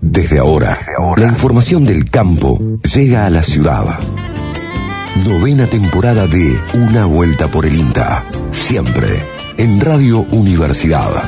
Desde ahora, la información del campo llega a la ciudad. Novena temporada de Una Vuelta por el INTA. Siempre en Radio Universidad.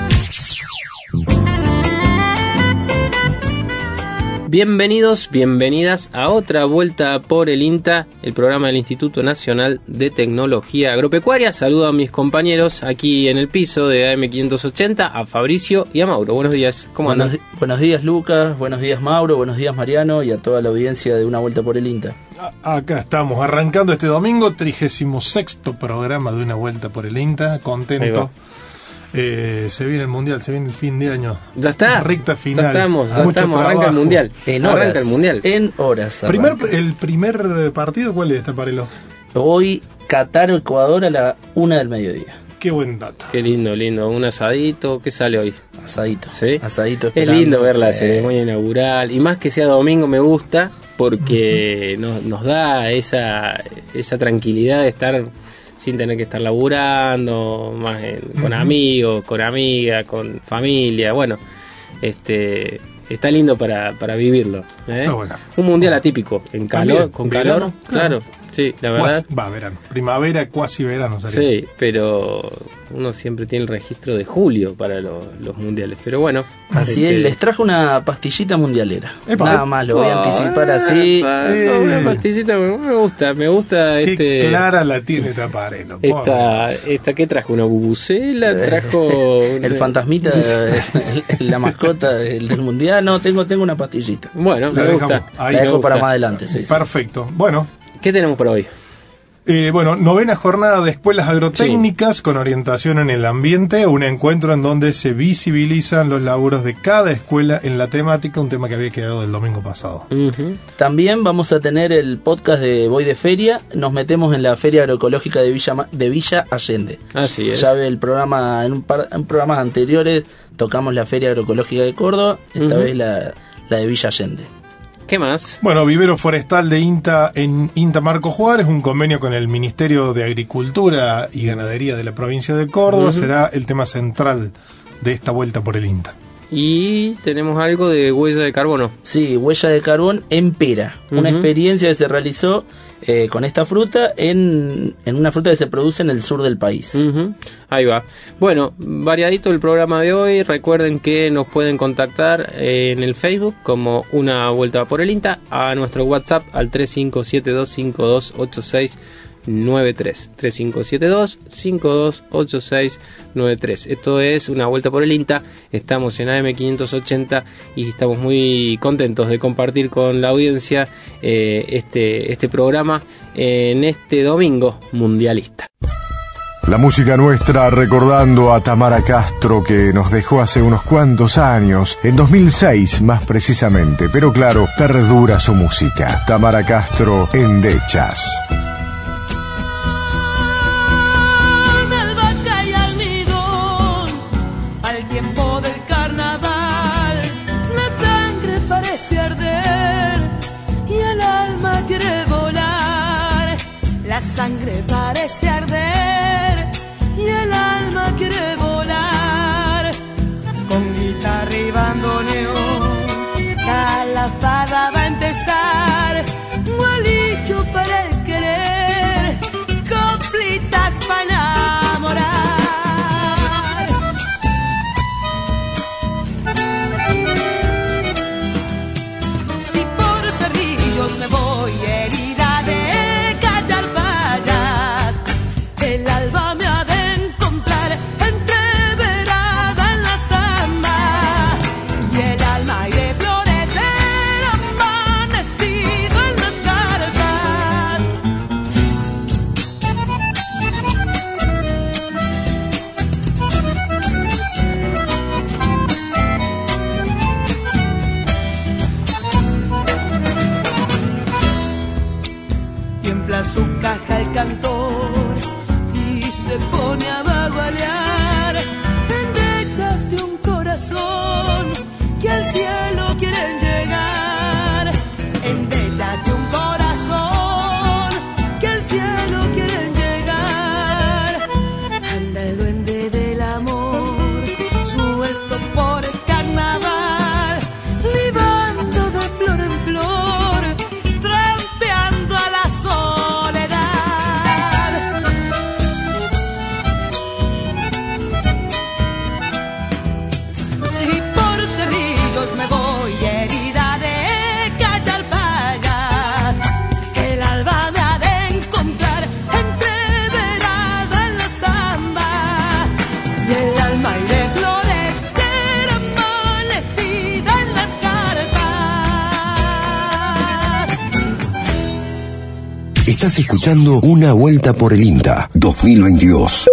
Bienvenidos, bienvenidas a otra vuelta por el INTA, el programa del Instituto Nacional de Tecnología Agropecuaria. Saludo a mis compañeros aquí en el piso de AM580, a Fabricio y a Mauro. Buenos días, ¿cómo buenos, andan? Buenos días Lucas, buenos días Mauro, buenos días Mariano y a toda la audiencia de Una Vuelta por el INTA. Acá estamos, arrancando este domingo, 36 programa de Una Vuelta por el INTA, contento. Eh, se viene el mundial, se viene el fin de año. Ya está. Recta final. Ya estamos, ya estamos. Arranca el mundial. En arranca horas. el mundial. En horas. Primer, arranca. ¿El primer partido cuál es, Taparelo? Hoy Qatar Ecuador a la una del mediodía. Qué buen dato. Qué lindo, lindo. Un asadito. ¿Qué sale hoy? Asadito. ¿Sí? Asadito. Es lindo ver la Sí. ceremonia inaugural. Y más que sea domingo me gusta porque nos, nos da esa, esa tranquilidad de estar sin tener que estar laburando, más en- con amigos, con amigas, con familia. Bueno, este está lindo para, para vivirlo. ¿eh? Está bueno. Un mundial atípico, en calor, con calor, claro. claro. Sí, la verdad. Cuasi- va, verano. Primavera, cuasi verano. sería. Sí, pero uno siempre tiene el registro de julio para lo- los mundiales. Pero bueno. Así este, es, les trajo una pastillita mundialera. Epa. Nada más, lo voy a anticipar eh, así. pa- Eh. Una pastillita me, me gusta, me gusta Qué este. clara la tiene Taparelo. Esta, esta que trajo una bubucela, trajo El fantasmita, la mascota del, del mundial. No, tengo, tengo una pastillita. Bueno, La me dejamos gusta. ahí. la dejo para más adelante. Sí, sí. Perfecto. Bueno, ¿Qué tenemos por hoy? Eh, bueno, novena jornada de escuelas agrotécnicas con orientación en el ambiente, un encuentro en donde se visibilizan los laburos de cada escuela en la temática, un tema que había quedado el domingo pasado. También vamos a tener el podcast de Voy de Feria. Nos metemos en la Feria Agroecológica de Villa, Ma- de Villa Allende. Así es. Ya ve el programa, en, un par- en programas anteriores tocamos la Feria Agroecológica de Córdoba, esta vez la, la de Villa Allende. ¿Qué más? Bueno, vivero forestal de INTA en INTA Marco Juárez, un convenio con el Ministerio de Agricultura y Ganadería de la provincia de Córdoba, será el tema central de esta vuelta por el INTA. Y tenemos algo de huella de carbono. Sí, huella de carbón en pera. Una experiencia que se realizó eh, con esta fruta en, en una fruta que se produce en el sur del país. Ahí va. Bueno, variadito el programa de hoy. Recuerden que nos pueden contactar eh, en el Facebook como una vuelta por el INTA a nuestro WhatsApp al 3572528693. 3572-528693. Esto es una vuelta por el INTA. Estamos en AM580 y estamos muy contentos de compartir con la audiencia eh, este, este programa en este domingo mundialista. La música nuestra recordando a Tamara Castro que nos dejó hace unos cuantos años, en 2006 más precisamente, pero claro, perdura su música. Tamara Castro en Dechas. Sangre parece Estás escuchando Una Vuelta por el INTA 2022.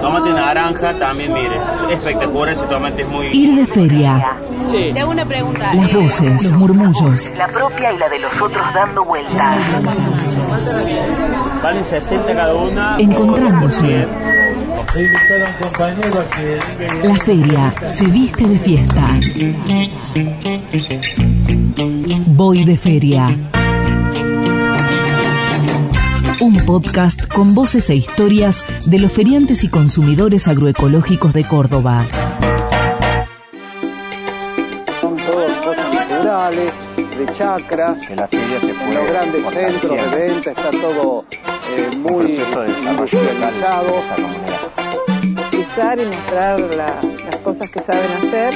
Tomate naranja también, mire. Es espectacular, ese tomate es muy... Ir de feria. Sí. Te hago una pregunta. Las eh, voces, los murmullos. La propia y la de los otros dando vueltas. Valen 60 cada una. Encontrándose. La feria se viste de fiesta. Voy de feria. Podcast con voces e historias de los feriantes y consumidores agroecológicos de Córdoba. son todas cosas naturales, de chacra, que la feria se puede los grandes centros de venta, está todo eh, muy proceso de desarrollo industrializado. de esa manera. utilizar y mostrar la- las cosas que saben hacer.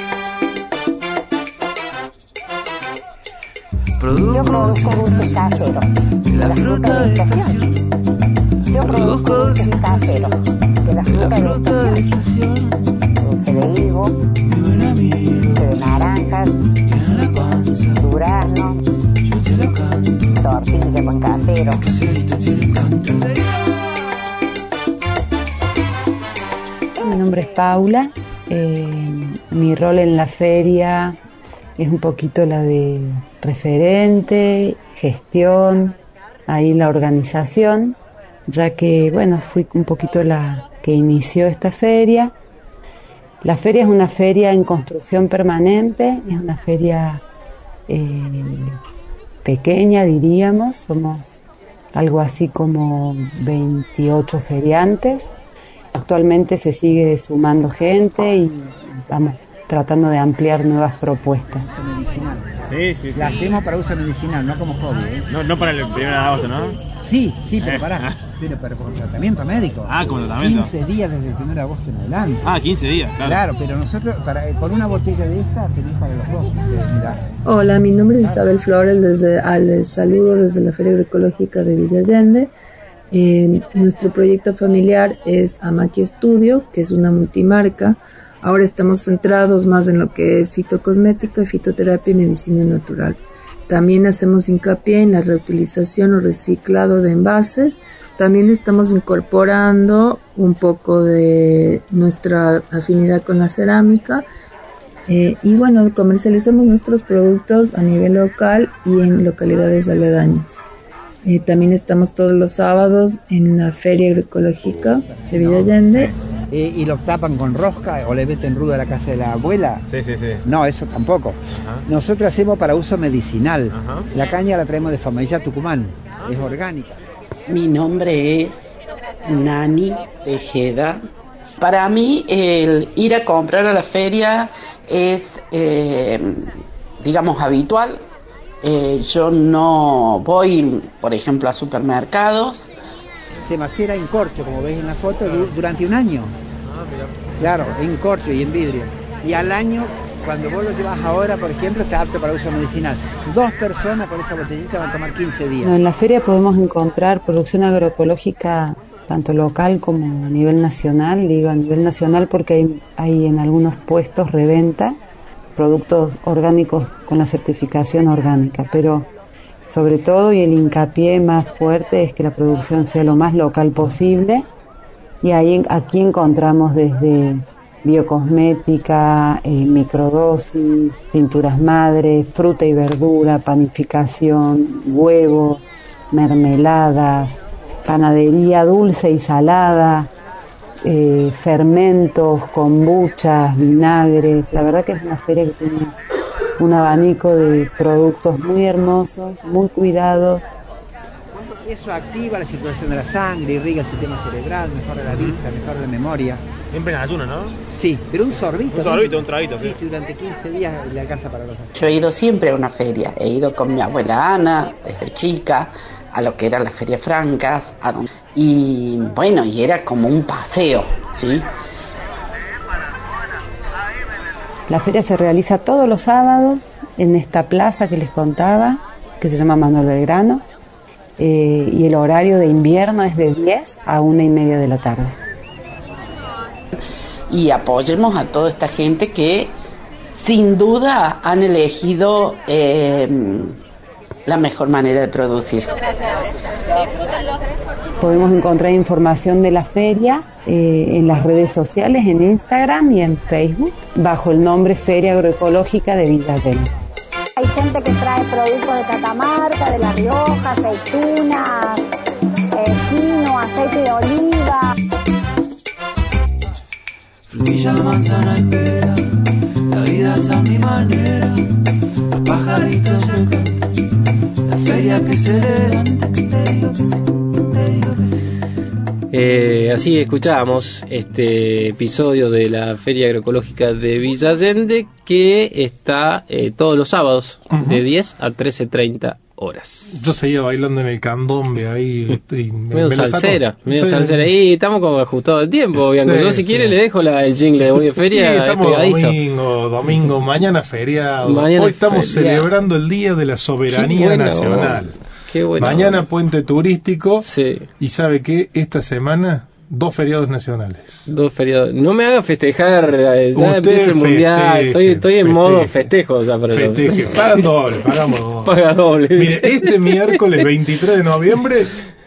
Yo produzco dulces caseros. De la fruta de estación. Yo produzco dulces caseros. De la fruta de estación. Dulce de higo. Dulce de naranjas. Durazno. Tortilla con casero. Mi nombre es Paula. eh, mi rol en la feria es un poquito la de referente, gestión, ahí la organización, ya que, bueno, fui un poquito la que inició esta feria. La feria es una feria en construcción permanente, es una feria eh, pequeña, diríamos, somos algo así como 28 feriantes. Actualmente se sigue sumando gente y vamos tratando de ampliar nuevas propuestas. Sí, sí, sí. La hacemos para uso medicinal, no como hobby. ¿eh? No, no para el 1 de agosto, ¿no? Sí, sí, pero Eh. pará. Pero, pero con tratamiento médico. Ah, con tratamiento. 15 días desde el 1 de agosto en adelante. Ah, 15 días, claro. Claro, pero nosotros, para, eh, con una botella de esta, tenés para los dos. Hola, mi nombre es Isabel Flores, desde, ah, les saludo desde la Feria Agroecológica de Villa Allende. Eh, nuestro proyecto familiar es Amaki Studio, que es una multimarca. Ahora estamos centrados más en lo que es fitocosmética, fitoterapia y medicina natural. También hacemos hincapié en la reutilización o reciclado de envases. También estamos incorporando un poco de nuestra afinidad con la cerámica eh, y bueno, comercializamos nuestros productos a nivel local y en localidades aledañas. Eh, también estamos todos los sábados en la Feria Agroecológica de Villa Allende. Eh, y lo tapan con rosca o le meten ruda a la casa de la abuela. Sí, sí, sí. No, eso tampoco. Nosotros hacemos para uso medicinal. Ajá. La caña la traemos de Familla Tucumán. Es orgánica. Mi nombre es Nani Tejeda. Para mí el ir a comprar a la feria es, eh, digamos, habitual. Eh, yo no voy, por ejemplo, a supermercados. Se macera en corcho, como veis en la foto, du- durante un año. Claro, en corcho y en vidrio. Y al año, cuando vos lo llevas ahora, por ejemplo, está apto para uso medicinal. Dos personas con esa botellita van a tomar 15 días. No, en la feria podemos encontrar producción agroecológica tanto local como a nivel nacional, digo a nivel nacional porque hay, hay en algunos puestos reventa productos orgánicos con la certificación orgánica, pero sobre todo y el hincapié más fuerte es que la producción sea lo más local posible y ahí aquí encontramos desde biocosmética, eh, microdosis, pinturas madre, fruta y verdura, panificación, huevos, mermeladas, panadería dulce y salada, eh, fermentos, kombuchas, vinagres. La verdad que es una feria que tiene un abanico de productos muy hermosos, muy cuidados. Eso activa la circulación de la sangre, irriga el sistema cerebral, mejora la vista, mejora la memoria. Siempre en ayuno, ¿no? Sí, pero un sorbito. Un sorbito, un traguito, Sí, sí. durante 15 días le alcanza para los Yo he ido siempre a una feria. He ido con mi abuela Ana, desde chica, a lo que era la Feria Francas. a y bueno, y era como un paseo, ¿sí? La feria se realiza todos los sábados en esta plaza que les contaba, que se llama Manuel Belgrano, eh, y el horario de invierno es de 10 a una y media de la tarde. y apoyemos a toda esta gente que sin duda han elegido eh, la mejor manera de producir. Podemos encontrar información de la feria eh, en las redes sociales, en Instagram y en Facebook, bajo el nombre Feria Agroecológica de Villa Allende. Hay gente que trae productos de Catamarca, de La Rioja, aceitunas, eh, quino, aceite de oliva. Frutilla, manzana y pera, la vida es a mi manera. Los pajaritos llegan, Eh, así escuchábamos este episodio de la Feria Agroecológica de Villa Allende que está eh, todos los sábados de 10 a 13.30 horas. Yo seguía bailando en el candombe ahí. este, y me- Medio me salsera, medio Sí. salsera. Y estamos como ajustados de tiempo, Bianco. Sí, Yo si sí. quiere le dejo la, el jingle de Voy de Sí, Feria estamos domingo, domingo, mañana feriado. Mañana Hoy estamos celebrando el Día de la Soberanía bueno, Nacional. Qué bueno. Mañana puente turístico. Y sabe que esta semana dos feriados nacionales. Dos feriados. No me haga festejar, eh, ya Usted empieza el mundial. festeje, estoy estoy en festeje. modo festejo. Ya, para Festeje, pagan doble, pagamos doble. Paga doble. Mire, este miércoles 23 de noviembre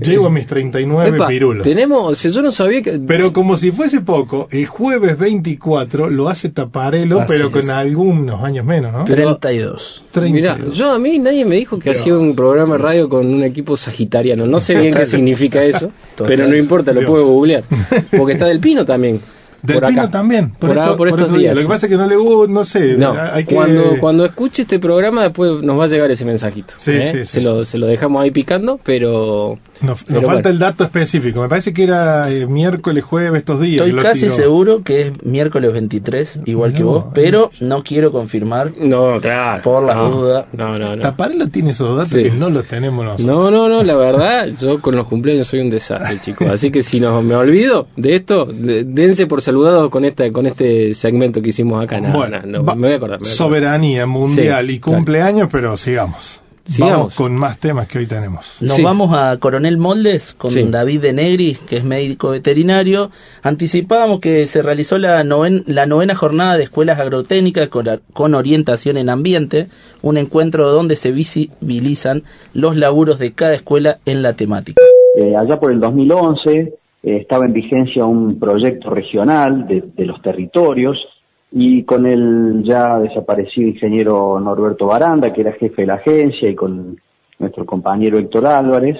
llego a mis 39 Epa, pirulos. Tenemos, si yo no sabía que. Pero como si fuese poco, el jueves 24 lo hace Taparelo, Así pero es. con algunos años menos, ¿no? 32. Mira, yo a mí nadie me dijo que Dios. hacía un programa de radio con un equipo sagitariano. No sé bien qué significa eso, pero no importa, lo Dios. puedo googlear. Porque está del Pino también. Del por Pino acá. también, por, Por, esto- a- por por estos estos días. Lo que pasa es que no le gusta, no sé, No, hay que... cuando, cuando escuche este programa después nos va a llegar ese mensajito. Sí, ¿eh? sí, sí. Se, lo, se lo dejamos ahí picando, pero... Nos, pero nos falta bueno. el dato específico. Me parece que era eh, miércoles, jueves, estos días. Estoy casi tiró. seguro que es miércoles 23, igual que vos, pero no quiero confirmar No, claro. por las No, dudas. No, no, no. Taparelo tiene esos datos Sí. que no los tenemos nosotros. No, no, no, la verdad, yo con los cumpleaños soy un desastre, chicos. Así que si no me olvido de esto, de- dense por saludados con esta con este segmento que hicimos acá. No, Bueno, no, no, va- me voy a acordar. me voy a acordar. Soberanía mundial Sí, y cumpleaños, pero sigamos. Sigamos. Vamos con más temas que hoy tenemos. Nos Sí. vamos a Coronel Moldes con Sí. David de Negri, que es médico veterinario. Anticipábamos que se realizó la, noven- la novena jornada de escuelas agrotécnicas con, con orientación en ambiente, un encuentro donde se visibilizan los laburos de cada escuela en la temática. Eh, allá por el 2011 eh, estaba en vigencia un proyecto regional de, los territorios y con el ya desaparecido ingeniero Norberto Baranda, que era jefe de la agencia, y con nuestro compañero Héctor Álvarez,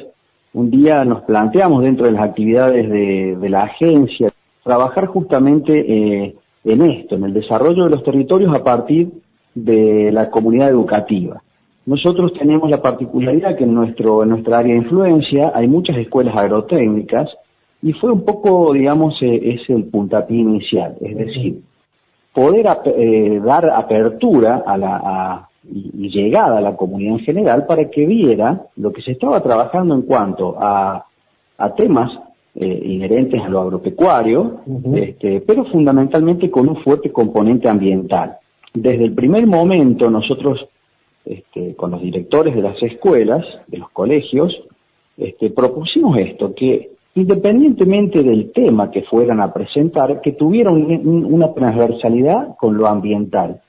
un día nos planteamos dentro de las actividades de, de la agencia trabajar justamente eh, en esto, en el desarrollo de los territorios a partir de la comunidad educativa. Nosotros tenemos la particularidad que en, nuestro, en nuestra área de influencia hay muchas escuelas agrotécnicas y fue un poco, digamos, eh, ese el puntapié inicial, es decir, poder ap- eh, dar apertura a la, a- y, y llegada a la comunidad en general para que viera lo que se estaba trabajando en cuanto a, a temas eh, inherentes a lo agropecuario, este, pero fundamentalmente con un fuerte componente ambiental. Desde el primer momento nosotros, este, con los directores de las escuelas, de los colegios, este, propusimos esto, que independientemente del tema que fueran a presentar, que tuvieran un- un- una transversalidad con lo ambiental,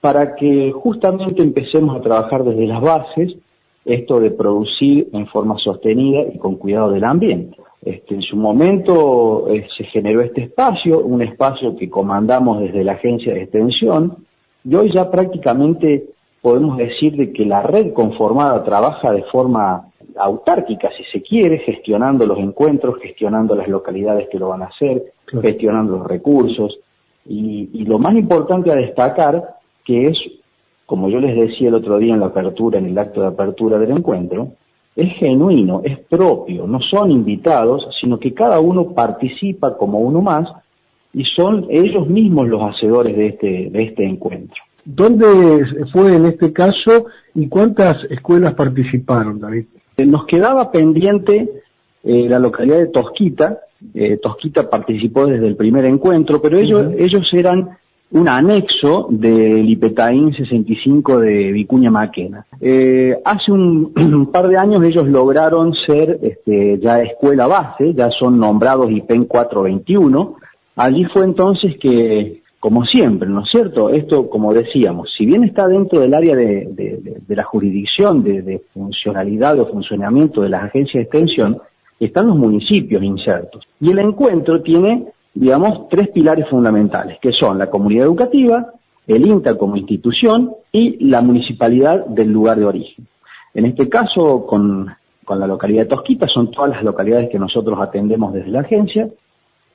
para que justamente empecemos a trabajar desde las bases esto de producir en forma sostenida y con cuidado del ambiente. Este, en su momento eh, se generó este espacio, un espacio que comandamos desde la agencia de extensión, y hoy ya prácticamente podemos decir de que la red conformada trabaja de forma autárquica, si se quiere, gestionando los encuentros, gestionando las localidades que lo van a hacer, gestionando los recursos. Y, y lo más importante a destacar, que es, como yo les decía el otro día en la apertura, en el acto de apertura del encuentro, es genuino, es propio, no son invitados, sino que cada uno participa como uno más y son ellos mismos los hacedores de este, de este encuentro. ¿Dónde fue en este caso y cuántas escuelas participaron, David? Eh, Nos quedaba pendiente eh, la localidad de Tosquita. Eh, Tosquita participó desde el primer encuentro, pero ellos, ellos eran un anexo del IPETAIN 65 de Vicuña Maquena. Eh, hace un, un par de años ellos lograron ser este, ya escuela base, ya son nombrados IPEN 421. Allí fue entonces que, como siempre, ¿no es cierto? Esto, como decíamos, si bien está dentro del área de, la jurisdicción de, de funcionalidad o funcionamiento de las agencias de extensión están los municipios insertos. Y el encuentro tiene, digamos, tres pilares fundamentales, que son la comunidad educativa, el INTA como institución y la municipalidad del lugar de origen. En este caso, con, con la localidad de Tosquita, son todas las localidades que nosotros atendemos desde la agencia,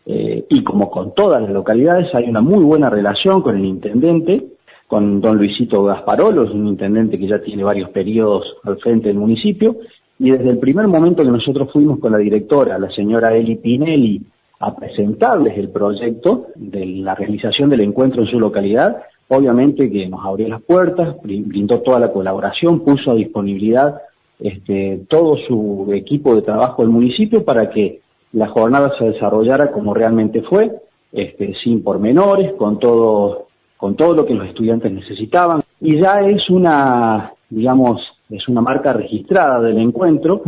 eh, y como con todas las localidades hay una muy buena relación con el intendente, con don Luisito Gasparolo, es un intendente que ya tiene varios periodos al frente del municipio, y desde el primer momento que nosotros fuimos con la directora, la señora Eli Pinelli, a presentarles el proyecto de la realización del encuentro en su localidad, obviamente que nos abrió las puertas, brindó toda la colaboración, puso a disponibilidad este, todo su equipo de trabajo del municipio para que la jornada se desarrollara como realmente fue, este, sin pormenores, con todo, con todo lo que los estudiantes necesitaban. Y ya es una, digamos, es una marca registrada del encuentro.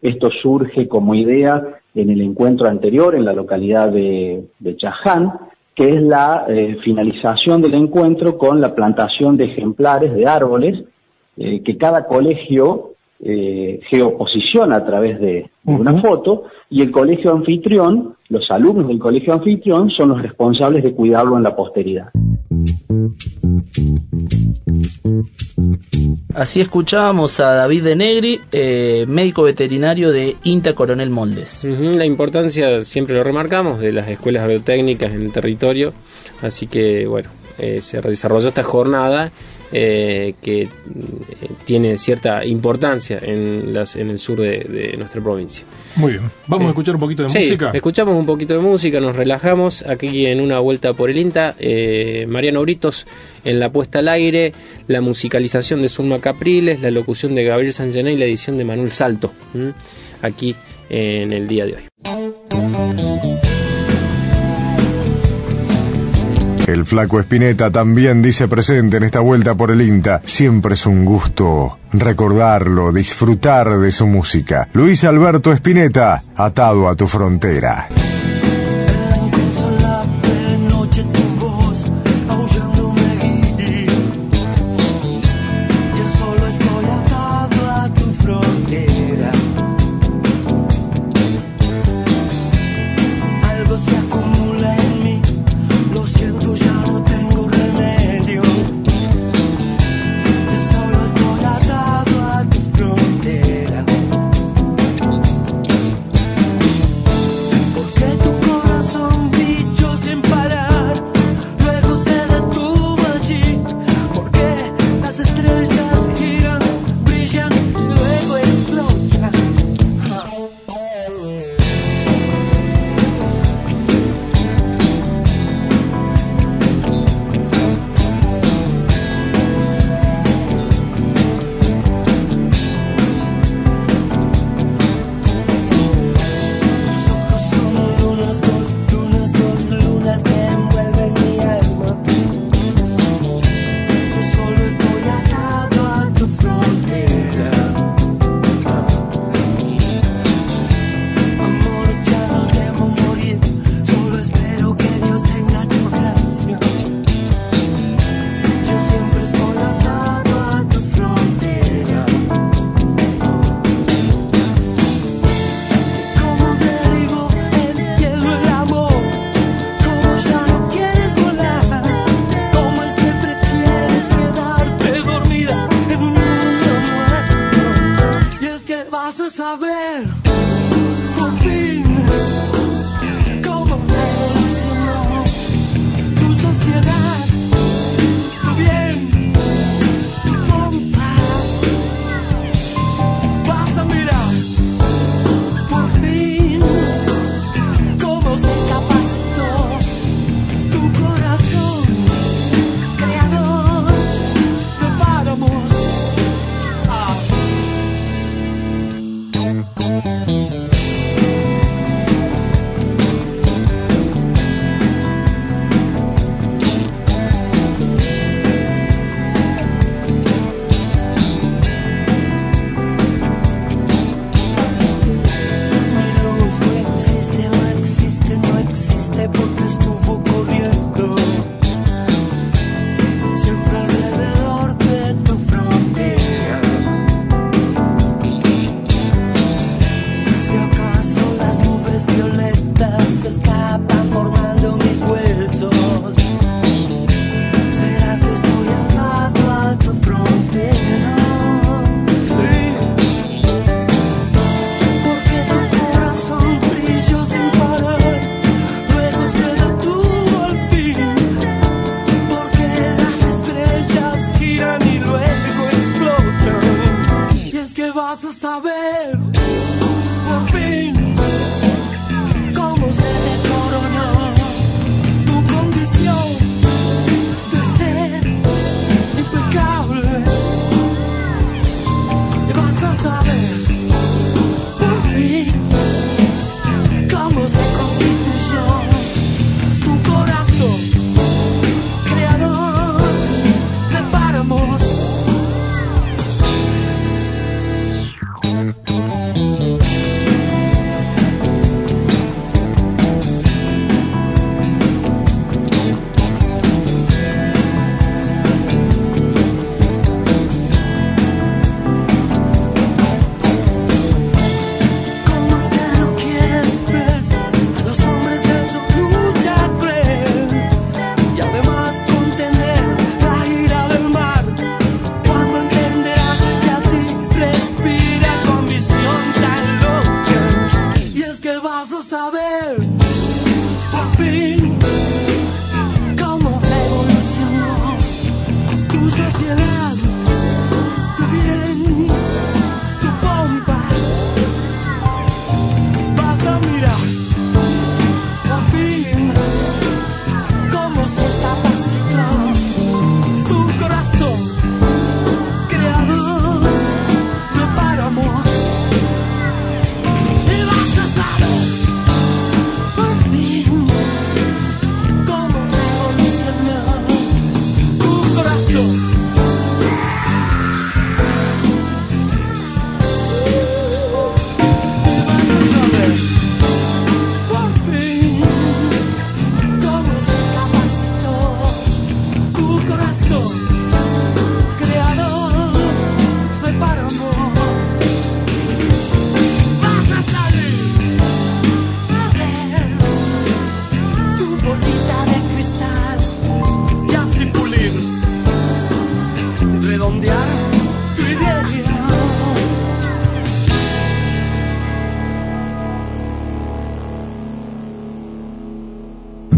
Esto surge como idea en el encuentro anterior en la localidad de, de Chaján, que es la eh, finalización del encuentro con la plantación de ejemplares de árboles eh, que cada colegio eh, geoposiciona a través de, de una foto y el colegio anfitrión, los alumnos del colegio anfitrión son los responsables de cuidarlo en la posteridad. Así escuchábamos a David de Negri, eh, médico veterinario de INTA Coronel Moldes. La importancia, siempre lo remarcamos, de las escuelas biotécnicas en el territorio. Así que, bueno, eh, se desarrolló esta jornada eh, que mm, tiene cierta importancia en, las, en el sur de, de nuestra provincia. Muy bien. Vamos a escuchar un poquito de Sí, música. escuchamos un poquito de música, nos relajamos aquí en una vuelta por el INTA. eh, Mariano Britos en la puesta al aire, la musicalización de Zulma Capriles, la locución de Gabriel Sangené y la edición de Manuel Salto, ¿m? aquí en el día de hoy. El flaco Espineta también dice presente en esta vuelta por el INTA. Siempre es un gusto recordarlo, disfrutar de su música. Luis Alberto Espineta, atado a tu frontera.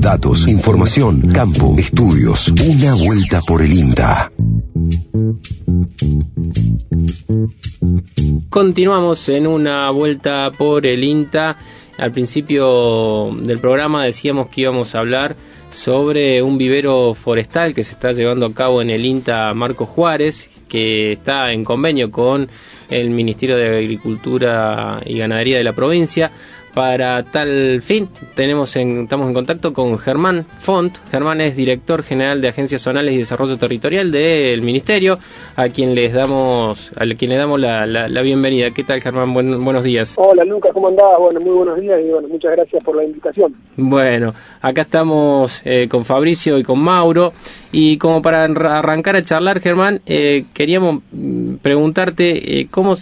Datos, información, campo, estudios. Una vuelta por el INTA. Continuamos en una vuelta por el INTA. Al principio del programa decíamos que íbamos a hablar sobre un vivero forestal que se está llevando a cabo en el INTA Marco Juárez, que está en convenio con el Ministerio de Agricultura y Ganadería de la provincia. Para tal fin, tenemos en- estamos en contacto con Germán Font. Germán es director general de Agencias Zonales y Desarrollo Territorial del Ministerio, a quien les damos, a quien le damos la, la- la bienvenida. ¿Qué tal, Germán? Buen- buenos días. Hola Lucas, ¿cómo andás? Bueno, muy buenos días y bueno, muchas gracias por la invitación. Bueno, acá estamos eh, con Fabricio y con Mauro. Y como para arra- arrancar a charlar, Germán, eh, queríamos mm, preguntarte eh, cómo,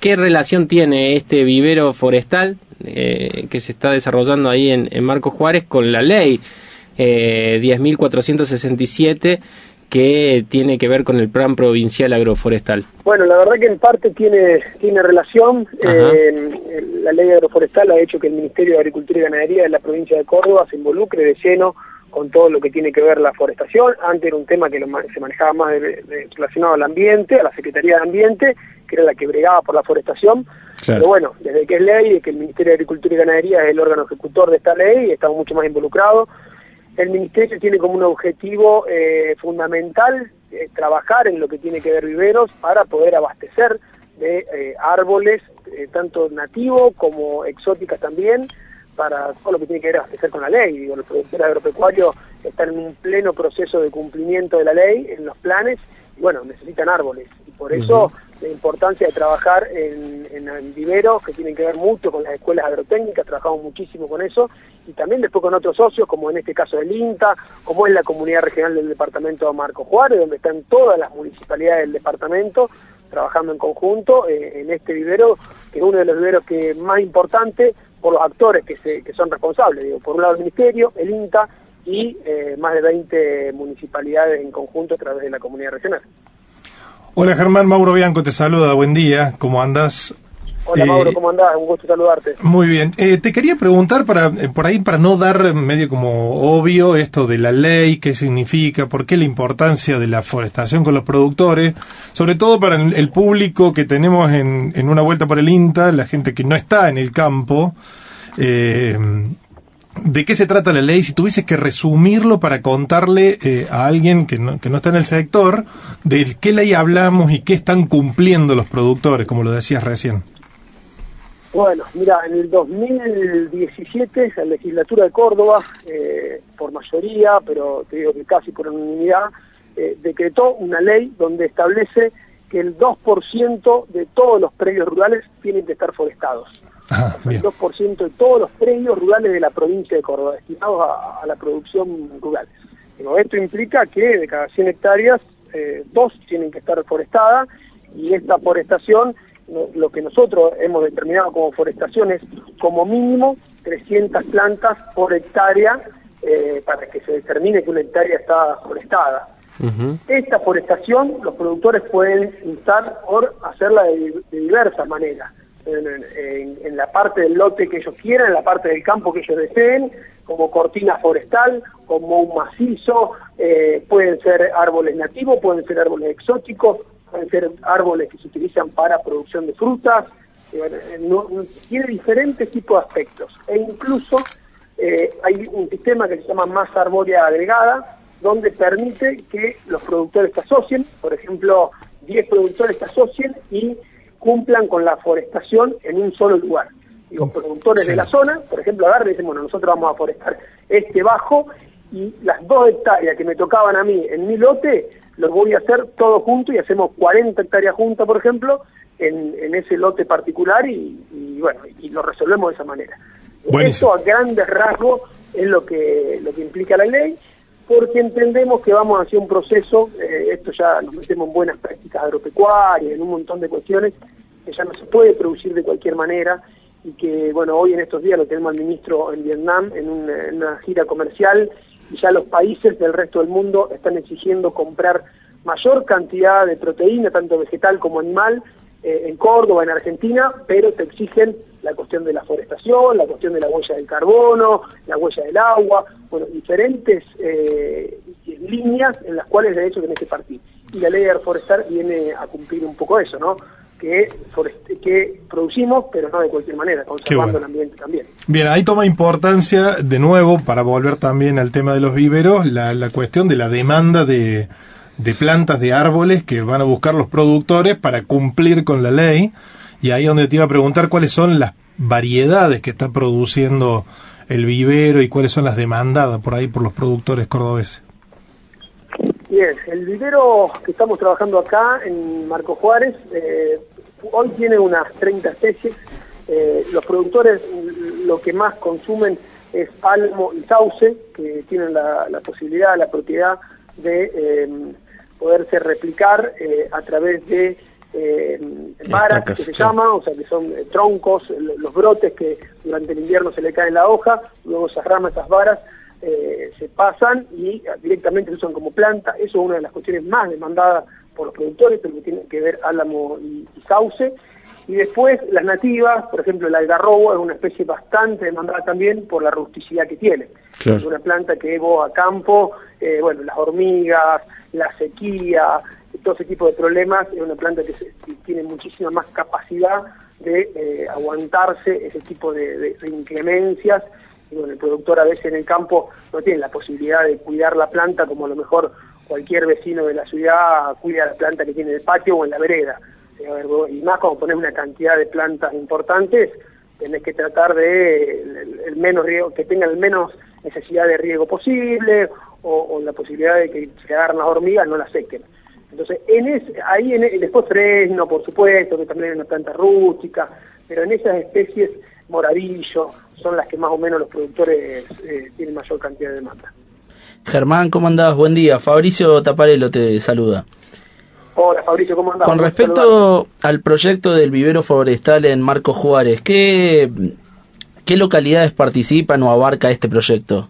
qué relación tiene este vivero forestal eh, que se está desarrollando ahí en, en Marco Juárez con la ley eh, 10.467 que tiene que ver con el Plan Provincial Agroforestal. Bueno, la verdad que en parte tiene, tiene relación. Eh, la ley agroforestal ha hecho que el Ministerio de Agricultura y Ganadería de la provincia de Córdoba se involucre de lleno con todo lo que tiene que ver la forestación. Antes era un tema que lo se manejaba más de- de- relacionado al ambiente, a la Secretaría de Ambiente, que era la que bregaba por la forestación. Pero bueno, desde que es ley, de que el Ministerio de Agricultura y Ganadería es el órgano ejecutor de esta ley, estamos mucho más involucrados. El Ministerio tiene como un objetivo eh, fundamental eh, trabajar en lo que tiene que ver viveros para poder abastecer de eh, árboles, tanto nativos como exóticas también, para todo lo que tiene que ver abastecer con la ley. Digo, los productores agropecuarios están en un pleno proceso de cumplimiento de la ley, en los planes, y bueno, necesitan árboles. Y por eso la importancia de trabajar en, en, en viveros que tienen que ver mucho con las escuelas agrotécnicas, trabajamos muchísimo con eso, y también después con otros socios, como en este caso el INTA, como es la comunidad regional del departamento de Marco Juárez, donde están todas las municipalidades del departamento trabajando en conjunto eh, en este vivero, que es uno de los viveros que más importante por los actores que, se, que son responsables. Digo, por un lado el Ministerio, el INTA y eh, más de 20 municipalidades en conjunto a través de la comunidad regional. Hola Germán, Mauro Bianco te saluda, buen día, ¿cómo andas? Hola Eh, Mauro, ¿cómo andás? Un gusto saludarte. Muy bien, Eh, te quería preguntar para eh, por ahí para no dar medio como obvio esto de la ley, qué significa, por qué la importancia de la forestación con los productores, sobre todo para el, el público que tenemos en, en una vuelta por el INTA, la gente que no está en el campo. eh, ¿De qué se trata la ley? Si tuvieses que resumirlo para contarle eh, a alguien que no, que no está en el sector, de qué ley hablamos y qué están cumpliendo los productores, como lo decías recién. Bueno, mira, en el 2017 la legislatura de Córdoba, eh, por mayoría, pero te digo que casi por unanimidad, eh, decretó una ley donde establece que el 2% de todos los predios rurales tienen que estar forestados. Ah, El 2% de todos los predios rurales de la provincia de Córdoba, destinados a, a la producción rural. Digo, esto implica que de cada 100 hectáreas, eh, dos tienen que estar forestadas y esta forestación, lo que nosotros hemos determinado como forestación es como mínimo 300 plantas por hectárea eh, para que se determine que una hectárea está forestada. Esta forestación los productores pueden instar por hacerla de, de diversas maneras. En, en- en la parte del lote que ellos quieran, en la parte del campo que ellos deseen, como cortina forestal, como un macizo, eh, pueden ser árboles nativos, pueden ser árboles exóticos, pueden ser árboles que se utilizan para producción de frutas, eh, no- tiene diferentes tipos de aspectos. E incluso eh, hay un sistema que se llama masa arbórea agregada, donde permite que los productores se asocien, por ejemplo, 10 productores se asocien y cumplan con la forestación en un solo lugar. Digo, productores de la zona, por ejemplo, agarran y dicen, bueno, nosotros vamos a forestar este bajo y las dos hectáreas que me tocaban a mí en mi lote, los voy a hacer todos juntos y hacemos 40 hectáreas juntas, por ejemplo, en, en ese lote particular y, y, bueno, y lo resolvemos de esa manera. Buenísimo. Eso a grandes rasgos es lo que, lo que implica la ley, porque entendemos que vamos hacia un proceso, eh, esto ya nos metemos en buenas prácticas agropecuarias, en un montón de cuestiones que ya no se puede producir de cualquier manera y que, bueno, hoy en estos días lo tenemos al ministro en Vietnam en una, en una gira comercial y ya los países del resto del mundo están exigiendo comprar mayor cantidad de proteína, tanto vegetal como animal, eh, en Córdoba, en Argentina, pero te exigen la cuestión de la forestación, la cuestión de la huella del carbono, la huella del agua, bueno, diferentes eh, líneas en las cuales de eso tenés que partir. Y la ley agroforestal viene a cumplir un poco eso, ¿no? Que, producimos, pero no de cualquier manera, conservando bueno. el ambiente también. Bien, ahí toma importancia, de nuevo, para volver también al tema de los viveros, la, la cuestión de la demanda de, de plantas, de árboles que van a buscar los productores para cumplir con la ley. Y ahí donde te iba a preguntar cuáles son las variedades que está produciendo el vivero y cuáles son las demandadas por ahí por los productores cordobeses. Bien, el vivero que estamos trabajando acá en Marco Juárez, eh, hoy tiene unas 30 especies. Eh, los productores lo que más consumen es álamo y sauce, que tienen la, la posibilidad, la propiedad de eh, poderse replicar eh, a través de varas, que se sí. llama, o sea, que son troncos, lo- los brotes que durante el invierno se le caen la hoja, luego esas ramas, esas varas, eh, se pasan y eh, directamente se usan como planta. Eso es una de las cuestiones más demandadas por los productores, pero que tiene que ver álamo y, y sauce. Y después las nativas, por ejemplo el algarrobo es una especie bastante demandada también por la rusticidad que tiene. Claro. Es una planta que vos a campo, eh, bueno, las hormigas, la sequía, todo ese tipo de problemas, es una planta que, se- que tiene muchísima más capacidad de eh, aguantarse ese tipo de, de- de inclemencias. Y bueno, el productor a veces en el campo no tiene la posibilidad de cuidar la planta como a lo mejor cualquier vecino de la ciudad cuida la planta que tiene en el patio o en la vereda. Y más cuando pones una cantidad de plantas importantes, tenés que tratar de el, menos riego, que tengan el menos necesidad de riego posible o, la posibilidad de que si le agarran las hormigas no las sequen. Entonces, en ese, ahí en, después fresno, por supuesto, que también es una planta rústica, pero en esas especies moradillo son las que más o menos los productores eh, tienen mayor cantidad de demanda. Germán, ¿cómo andás? Buen día. Fabricio Taparelo te saluda. Hola Fabricio, ¿cómo andás? Con respecto al proyecto del vivero forestal en Marco Juárez, ¿qué, ¿qué localidades participan o abarca este proyecto?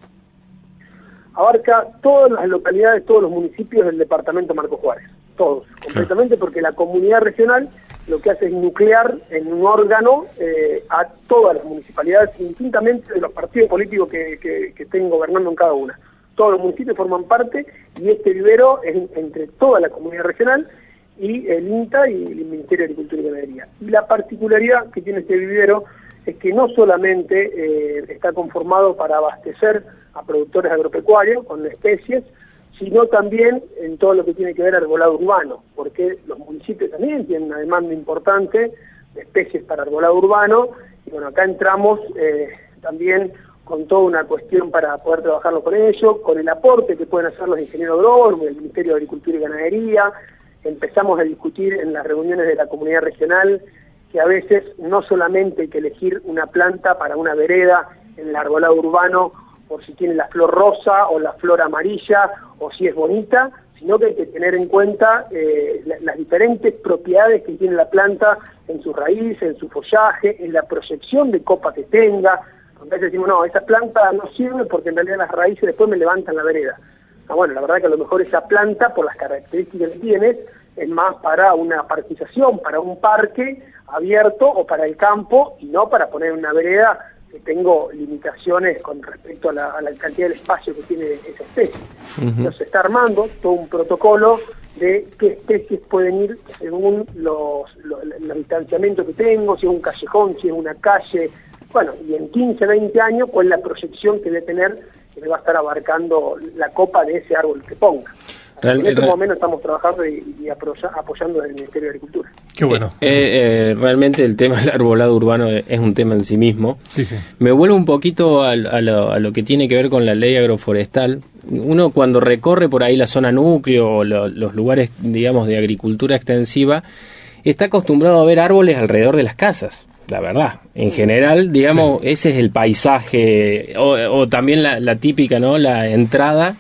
abarca todas las localidades, todos los municipios del departamento Marco Juárez, todos, completamente, porque la comunidad regional lo que hace es nuclear en un órgano eh, a todas las municipalidades, indistintamente de los partidos políticos que, que- que estén gobernando en cada una. Todos los municipios forman parte y este vivero es en- entre toda la comunidad regional y el INTA y el Ministerio de Agricultura y Ganadería. Y la particularidad que tiene este vivero es que no solamente eh, está conformado para abastecer a productores agropecuarios con especies, sino también en todo lo que tiene que ver arbolado urbano, porque los municipios también tienen una demanda importante de especies para arbolado urbano, y bueno, acá entramos eh, también con toda una cuestión para poder trabajarlo con ellos, con el aporte que pueden hacer los ingenieros agrónomos, el Ministerio de Agricultura y Ganadería, empezamos a discutir en las reuniones de la comunidad regional que a veces no solamente hay que elegir una planta para una vereda en el arbolado urbano por si tiene la flor rosa o la flor amarilla o si es bonita, sino que hay que tener en cuenta eh, la- las diferentes propiedades que tiene la planta en sus raíces, en su follaje, en la proyección de copa que tenga. Veces decimos, no, esa planta no sirve porque en realidad las raíces después me levantan la vereda. Ah, bueno, la verdad que a lo mejor esa planta, por las características que tiene, es más para una parquización, para un parque abierto o para el campo y no para poner una vereda que tengo limitaciones con respecto a la, a la cantidad de espacio que tiene esa especie. Entonces se está armando todo un protocolo de qué especies pueden ir según los, los, los distanciamientos que tengo, si es un callejón, si es una calle, bueno, y en 15, 20 años, cuál es la proyección que debe tener, que me va a estar abarcando la copa de ese árbol que ponga. Real- en este real- momento estamos trabajando y, y apoya- apoyando el Ministerio de Agricultura. Qué bueno. Eh, eh, realmente el tema del arbolado urbano es un tema en sí mismo. Sí, sí. Me vuelvo un poquito al- a, lo, a lo que tiene que ver con la ley agroforestal. Uno cuando recorre por ahí la zona núcleo o lo- los lugares, digamos, de agricultura extensiva, está acostumbrado a ver árboles alrededor de las casas. La verdad, en general, digamos, ese es el paisaje, o, o también la, la típica, ¿no? La entrada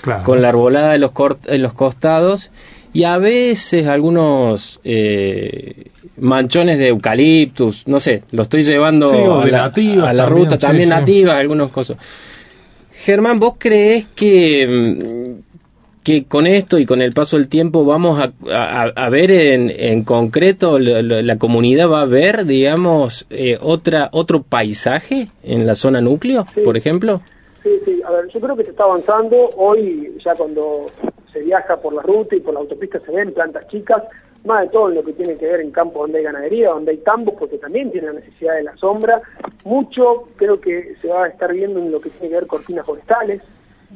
Claro. con la arbolada de los cort- en los costados y a veces algunos eh, manchones de eucaliptus, no sé, lo estoy llevando Sí, a, la, nativas a la también, ruta, también sí. nativas, algunas cosas. Germán, ¿vos crees que mm, que con esto y con el paso del tiempo vamos a, a- a ver en, en concreto, la, la- la comunidad va a ver, digamos, eh, otra otro paisaje en la zona núcleo, por ejemplo. Sí, sí, a ver, yo creo que se está avanzando. Hoy, ya cuando se viaja por la ruta y por la autopista, se ven plantas chicas, más de todo en lo que tiene que ver en campos donde hay ganadería, donde hay tambos, porque también tiene la necesidad de la sombra. Mucho creo que se va a estar viendo en lo que tiene que ver cortinas forestales,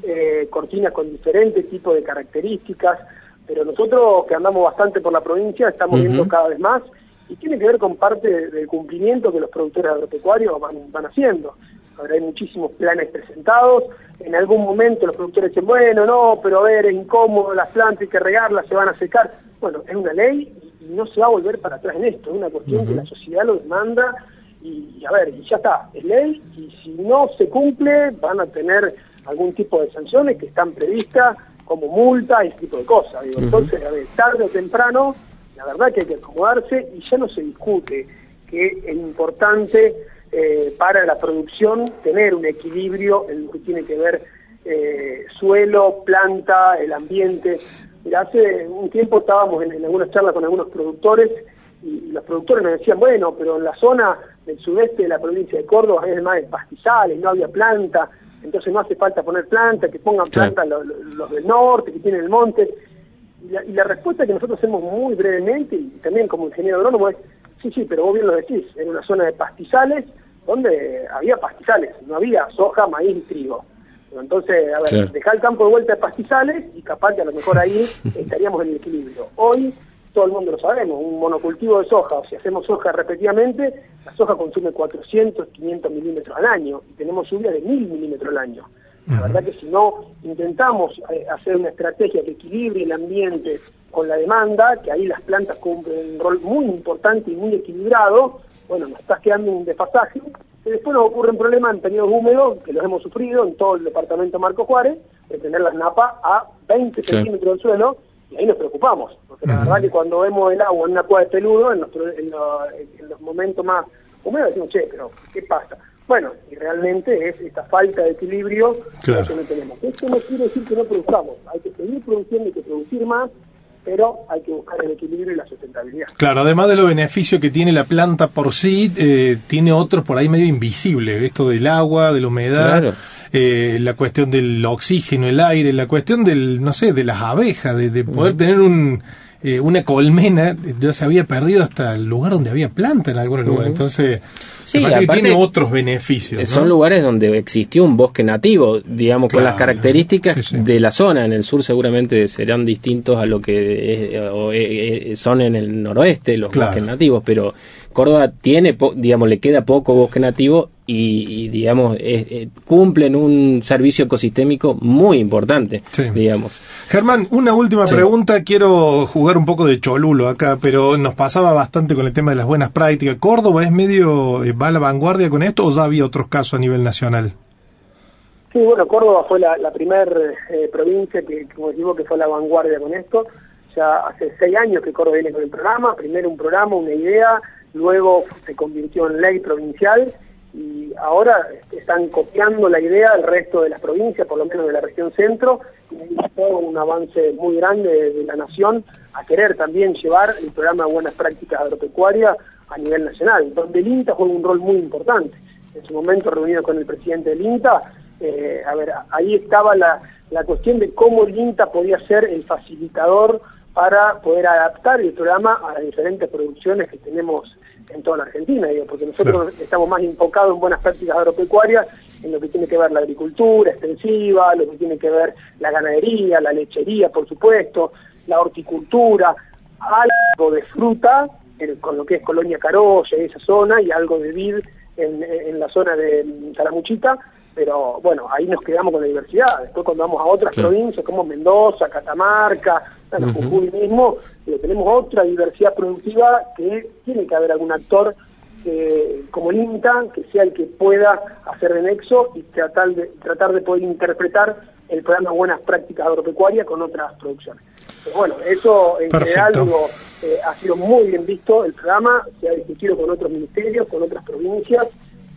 eh, cortinas con diferentes tipos de características, pero nosotros que andamos bastante por la provincia estamos viendo cada vez más y tiene que ver con parte de- del cumplimiento que los productores agropecuarios van, van haciendo. Ahora hay muchísimos planes presentados, en algún momento los productores dicen, bueno, no, pero a ver, es incómodo, las plantas hay que regarlas, se van a secar. Bueno, es una ley y no se va a volver para atrás en esto, es una cuestión que la sociedad lo demanda y, y a ver, y ya está, es ley y si no se cumple van a tener algún tipo de sanciones que están previstas como multa y ese tipo de cosas. Digo, Entonces, a ver, tarde o temprano, la verdad que hay que acomodarse y ya no se discute que es importante eh, para la producción tener un equilibrio en lo que tiene que ver eh, suelo, planta, el ambiente. Mira, hace un tiempo estábamos en, en algunas charlas con algunos productores y, y los productores nos decían, bueno, pero en la zona del sudeste de la provincia de Córdoba es más de pastizales, no había planta, entonces no hace falta poner planta, que pongan planta los, los del norte, que tienen el monte. Y la, y la respuesta que nosotros hacemos muy brevemente, y también como ingeniero agrónomo, es, sí, sí, pero vos bien lo decís, en una zona de pastizales donde había pastizales, no había soja, maíz y trigo. Entonces, a ver, dejar el campo de vuelta de pastizales y capaz que a lo mejor ahí estaríamos en el equilibrio. Hoy, todo el mundo lo sabemos, un monocultivo de soja, o si hacemos soja repetidamente, la soja consume 400, 500 milímetros al año y tenemos lluvia de 1000 milímetros al año. La verdad que si no intentamos eh, hacer una estrategia que equilibre el ambiente con la demanda, que ahí las plantas cumplen un rol muy importante y muy equilibrado, bueno, nos está quedando un desfasaje, que después nos ocurren problemas en periodos húmedos, que los hemos sufrido en todo el departamento Marco Juárez, de tener las napas a 20 Claro. centímetros del suelo, y ahí nos preocupamos, porque la verdad que cuando vemos el agua en una cueva de peludo, en los, pro- en los- en los momentos más húmedos decimos, che, pero ¿qué pasa? Bueno, y realmente es esta falta de equilibrio Claro. que no tenemos. Esto no quiere decir que no produzcamos, hay que seguir produciendo, hay que producir más, pero hay que buscar el equilibrio y la sustentabilidad. Claro, además de los beneficios que tiene la planta por sí, eh, tiene otros por ahí medio invisibles, esto del agua, de la humedad, Claro. Eh, la cuestión del oxígeno, el aire, la cuestión del, no sé, de las abejas, de, de poder tener un, eh, una colmena, ya se había perdido hasta el lugar donde había planta en algunos lugares, entonces Sí, me que tiene otros beneficios. ¿no? Son lugares donde existió un bosque nativo, digamos, con las características de la zona. En el sur seguramente serán distintos a lo que es- o, eh, eh, son en el noroeste los Claro. bosques nativos, pero Córdoba tiene, digamos, le queda poco bosque nativo y, y, digamos, eh, eh, cumplen un servicio ecosistémico muy importante, digamos. Germán, una última pregunta. Quiero jugar un poco de cholulo acá, pero nos pasaba bastante con el tema de las buenas prácticas. ¿Córdoba es medio, eh, va a la vanguardia con esto o ya había otros casos a nivel nacional? Sí, bueno, Córdoba fue la, la primer eh, provincia que, como digo, que fue la vanguardia con esto. Ya hace seis años que Córdoba viene con el programa. Primero un programa, una idea, luego se convirtió en ley provincial y ahora están copiando la idea del resto de las provincias, por lo menos de la región centro, y hay todo un avance muy grande de, de la nación a querer también llevar el programa de buenas prácticas agropecuarias a nivel nacional, donde el INTA juega un rol muy importante. En su momento reunido con el presidente del INTA, eh, a ver, ahí estaba la, la cuestión de cómo el INTA podía ser el facilitador para poder adaptar el programa a las diferentes producciones que tenemos en toda la Argentina, digo, porque nosotros estamos más enfocados en buenas prácticas agropecuarias, en lo que tiene que ver la agricultura extensiva, lo que tiene que ver la ganadería, la lechería, por supuesto, la horticultura, algo de fruta, con lo que es Colonia Carolla y esa zona, y algo de vid en, en la zona de mm, Calamuchita, pero bueno, ahí nos quedamos con la diversidad. Después cuando vamos a otras Claro. provincias como Mendoza, Catamarca, bueno, Ujú. Jujuy mismo, eh, tenemos otra diversidad productiva que tiene que haber algún actor eh, como el INTA, que sea el que pueda hacer de nexo y tratar de, tratar de poder interpretar el programa Buenas Prácticas Agropecuarias con otras producciones. Pero bueno, eso en Perfecto. general digo, eh, ha sido muy bien visto el programa, se ha discutido con otros ministerios, con otras provincias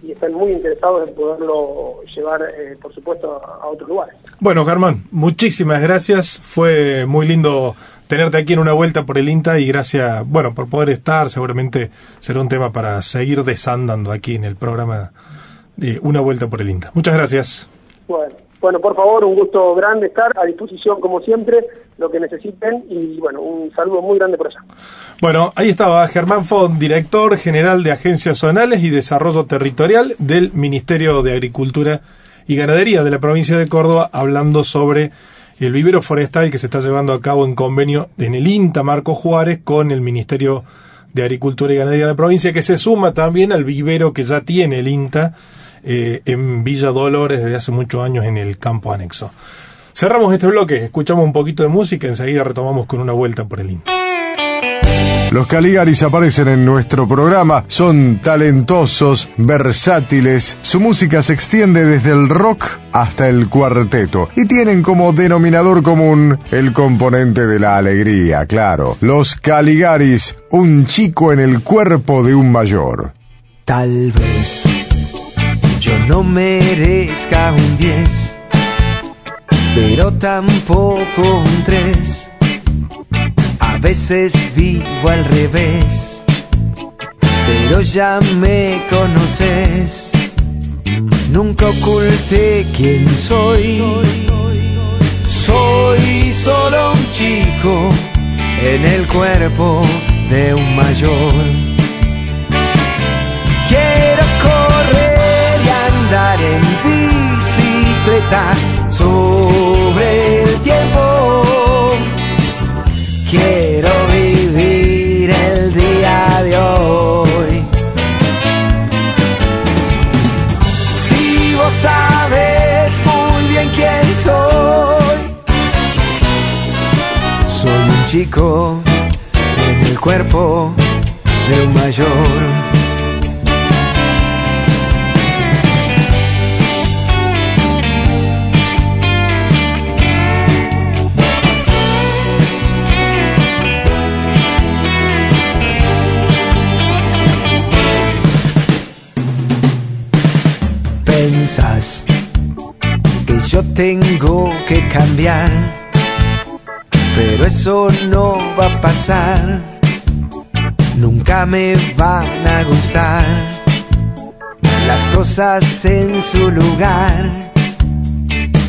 y están muy interesados en poderlo llevar, eh, por supuesto, a, a otros lugares. Bueno, Germán, muchísimas gracias. Fue muy lindo tenerte aquí en una vuelta por el INTA y gracias, bueno, por poder estar. Seguramente será un tema para seguir desandando aquí en el programa de Una Vuelta por el INTA. Muchas gracias. Bueno, bueno, por favor, un gusto grande estar a disposición como siempre, lo que necesiten y bueno, un saludo muy grande por allá. Bueno, ahí estaba Germán Font, director general de Agencias Zonales y Desarrollo Territorial del Ministerio de Agricultura y Ganadería de la provincia de Córdoba, hablando sobre el vivero forestal que se está llevando a cabo en convenio en el INTA Marco Juárez con el Ministerio de Agricultura y Ganadería de la provincia, que se suma también al vivero que ya tiene el INTA eh, en Villa Dolores desde hace muchos años en el campo anexo. Cerramos este bloque, escuchamos un poquito de música, enseguida retomamos con una vuelta por el INTA. Los Caligaris aparecen en nuestro programa, son talentosos, versátiles, su música se extiende desde el rock hasta el cuarteto y tienen como denominador común el componente de la alegría, claro. Los Caligaris, un chico en el cuerpo de un mayor. Tal vez no merezca un 10, pero tampoco un 3. A veces vivo al revés, pero ya me conoces. Nunca oculté quién soy. Soy solo un chico en el cuerpo de un mayor. Sobre el tiempo. Quiero vivir el día de hoy. Si vos sabes muy bien quién soy, soy un chico en el cuerpo de un mayor. Yo tengo que cambiar, pero eso no va a pasar. Nunca me van a gustar las cosas en su lugar.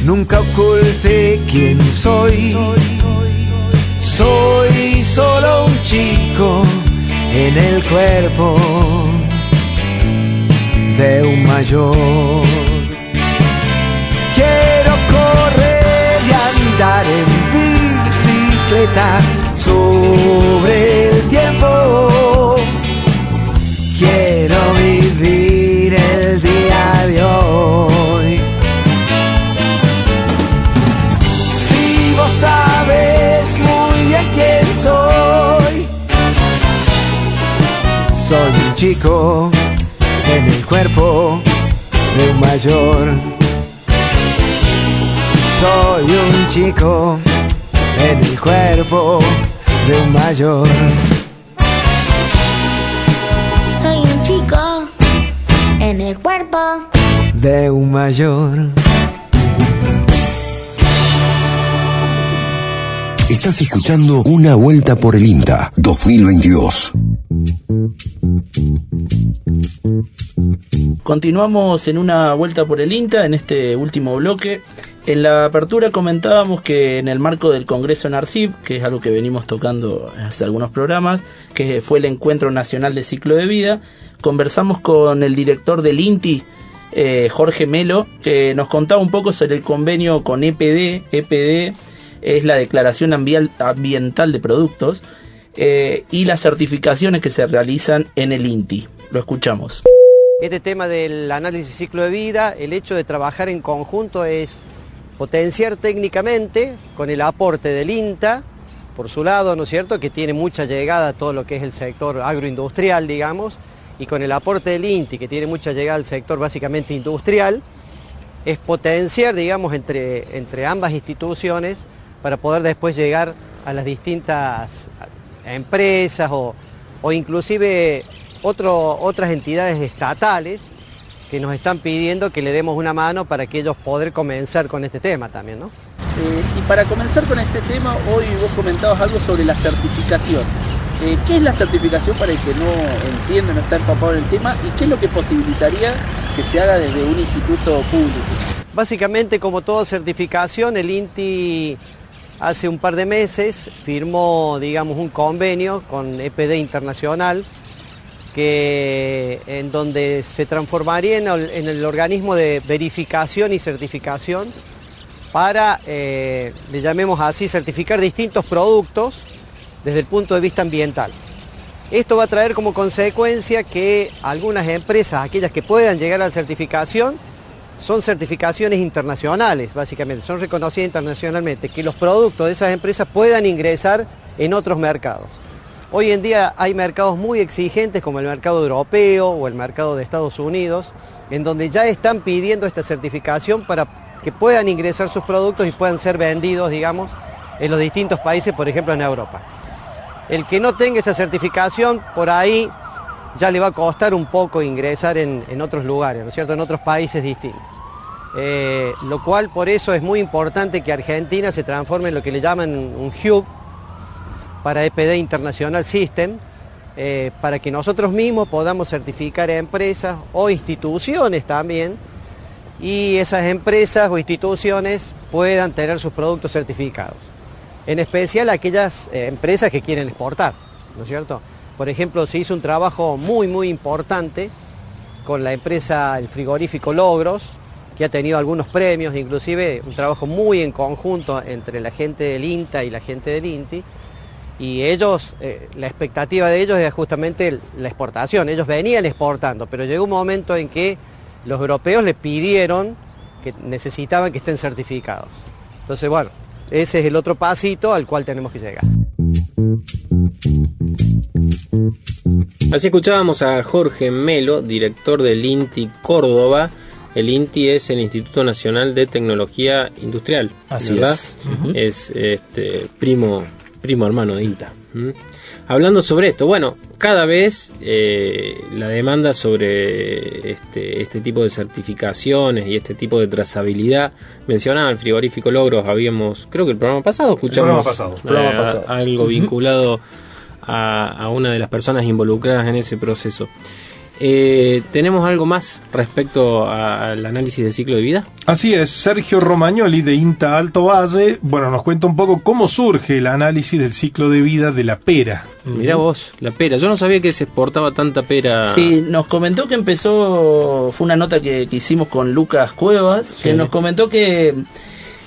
Nunca oculté quién soy. Soy solo un chico en el cuerpo de un mayor. Bicicleta sobre el tiempo. Quiero vivir el día de hoy. Si vos sabes muy bien quién soy, soy un chico en el cuerpo de un mayor. Soy un chico el cuerpo de un mayor. Soy un chico en el cuerpo. De un mayor. Estás escuchando Una Vuelta por el INTA 2022. Continuamos en una vuelta por el INTA en este último bloque. En la apertura comentábamos que en el marco del Congreso NARCIP, que es algo que venimos tocando hace algunos programas, que fue el Encuentro Nacional de Ciclo de Vida, conversamos con el director del INTI, eh, Jorge Melo, que nos contaba un poco sobre el convenio con EPD. EPD es la Declaración Ambiental de Productos eh, y las certificaciones que se realizan en el INTI. Lo escuchamos. Este tema del análisis ciclo de vida, el hecho de trabajar en conjunto es potenciar técnicamente con el aporte del INTA, por su lado, ¿no es cierto?, que tiene mucha llegada a todo lo que es el sector agroindustrial, digamos, y con el aporte del INTI, que tiene mucha llegada al sector básicamente industrial, es potenciar, digamos, entre, entre ambas instituciones para poder después llegar a las distintas empresas o, o inclusive otras entidades estatales que nos están pidiendo que le demos una mano para que ellos poder comenzar con este tema también, ¿no? Eh, y para comenzar con este tema, hoy vos comentabas algo sobre la certificación. Eh, ¿Qué es la certificación para el que no entiende, no está empapado en el tema? ¿Y qué es lo que posibilitaría que se haga desde un instituto público? Básicamente, como toda certificación, el INTI hace un par de meses firmó, digamos, un convenio con EPD Internacional que en donde se transformaría en el, organismo de verificación y certificación para, eh, le llamemos así, certificar distintos productos desde el punto de vista ambiental. Esto va a traer como consecuencia que algunas empresas, aquellas que puedan llegar a la certificación, son certificaciones internacionales, básicamente, son reconocidas internacionalmente, que los productos de esas empresas puedan ingresar en otros mercados. Hoy en día hay mercados muy exigentes como el mercado europeo o el mercado de Estados Unidos, en donde ya están pidiendo esta certificación para que puedan ingresar sus productos y puedan ser vendidos, digamos, en los distintos países, por ejemplo en Europa. El que no tenga esa certificación, por ahí ya le va a costar un poco ingresar en, otros lugares, ¿no es cierto?, en otros países distintos. Eh, lo cual por eso es muy importante que Argentina se transforme en lo que le llaman un hub para EPD International System, eh, para que nosotros mismos podamos certificar empresas o instituciones también, y esas empresas o instituciones puedan tener sus productos certificados. En especial aquellas eh, empresas que quieren exportar, ¿no es cierto? Por ejemplo, se hizo un trabajo muy, muy importante con la empresa, el frigorífico Logros, que ha tenido algunos premios, inclusive un trabajo muy en conjunto entre la gente del INTA y la gente del INTI, y ellos, eh, la expectativa de ellos era justamente la exportación, ellos venían exportando, pero llegó un momento en que los europeos les pidieron que necesitaban que estén certificados. Entonces, bueno, ese es el otro pasito al cual tenemos que llegar. Así escuchábamos a Jorge Melo, director del INTI Córdoba. El INTI es el Instituto Nacional de Tecnología Industrial. Así ¿verdad? es. Es este primo, primo hermano de INTA. ¿m? Hablando sobre esto, bueno, cada vez eh, la demanda sobre este, este tipo de certificaciones y este tipo de trazabilidad, mencionaba el frigorífico Logros, habíamos, creo que el programa pasado escuchamos programa pasado. eh, Programa pasado. algo vinculado a, a una de las personas involucradas en ese proceso. Eh, ¿Tenemos algo más respecto a- al análisis del ciclo de vida? Así es, Sergio Romagnoli de INTA Alto Valle, bueno, nos cuenta un poco cómo surge el análisis del ciclo de vida de la pera. Mirá vos, la pera. Yo no sabía que se exportaba tanta pera. Sí, nos comentó que empezó, fue una nota que, que hicimos con Lucas Cuevas, que nos comentó que,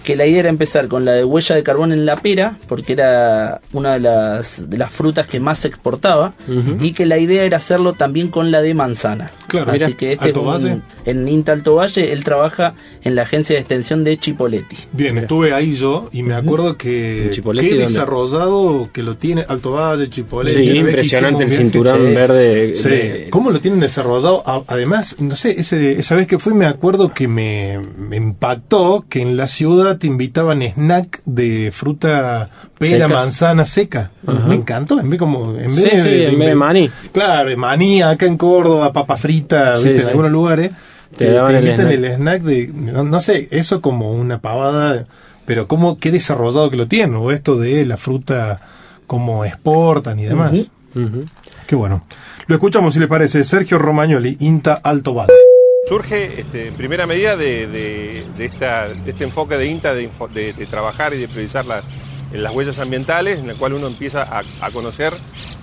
que la idea era empezar con la de huella de carbón en la pera, porque era una de las, de las frutas que más se exportaba, y que la idea era hacerlo también con la de manzana. Claro, Así mirá, que este Alto es un- Valle. en INTA Alto Valle, él trabaja en la agencia de extensión de Chipoletti. Bien, estuve ahí yo y me acuerdo que ¿En Chipoleti qué desarrollado que lo tiene Alto Valle, Chipoleti. Sí, impresionante el cinturón verde. Sí, de- ¿cómo lo tienen desarrollado? Además, no sé, ese, esa vez que fui me acuerdo que me, me impactó que en la ciudad te invitaban snack de fruta pera, Secas. manzana seca. Ajá. Me encantó, en vez como en vez Sí, sí, en vez de maní. Claro, de maní acá en Córdoba, papa frita, Sí, ¿viste? sí. en algunos lugares. Te el invitan snack. el snack de, no, no sé, eso como una pavada, pero cómo, qué desarrollado que lo tienen, o esto de la fruta, cómo exportan y demás. Ujú. Qué bueno. Lo escuchamos si le parece, Sergio Romagnoli, INTA Alto Valle. Surge este, en primera medida de, este enfoque de INTA de, trabajar y de priorizar las, las huellas ambientales, en la cual uno empieza a, conocer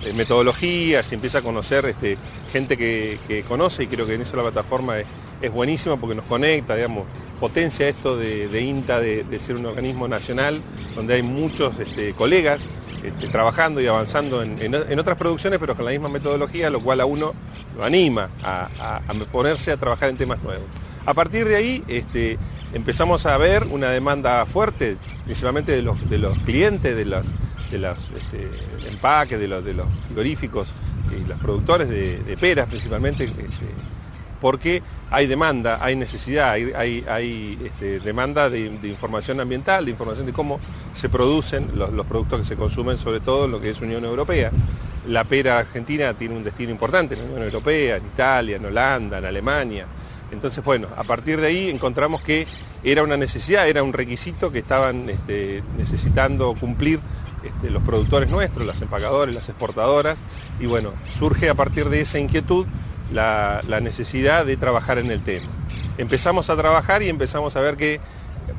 eh, metodologías y empieza a conocer este, gente que, conoce y creo que en eso la plataforma es, es buenísima porque nos conecta, digamos, potencia esto de, INTA de, de ser un organismo nacional donde hay muchos este, colegas este, trabajando y avanzando en, en- otras producciones, pero con la misma metodología, lo cual a uno lo anima a, ponerse a trabajar en temas nuevos. A partir de ahí este, empezamos a ver una demanda fuerte, principalmente de los, de los clientes, de los, de los este, empaques, de los, de los frigoríficos y los productores de, peras principalmente, porque hay demanda, hay necesidad, hay, este, demanda de, información ambiental, de información de cómo se producen los, productos que se consumen, sobre todo en lo que es Unión Europea. La pera argentina tiene un destino importante en la Unión Europea, en Italia, en Holanda, en Alemania. Entonces, bueno, a partir de ahí encontramos que era una necesidad, era un requisito que estaban este, necesitando cumplir este, los productores nuestros, las empacadores, las exportadoras, y bueno, surge a partir de esa inquietud la, necesidad de trabajar en el tema. Empezamos a trabajar y empezamos a ver que,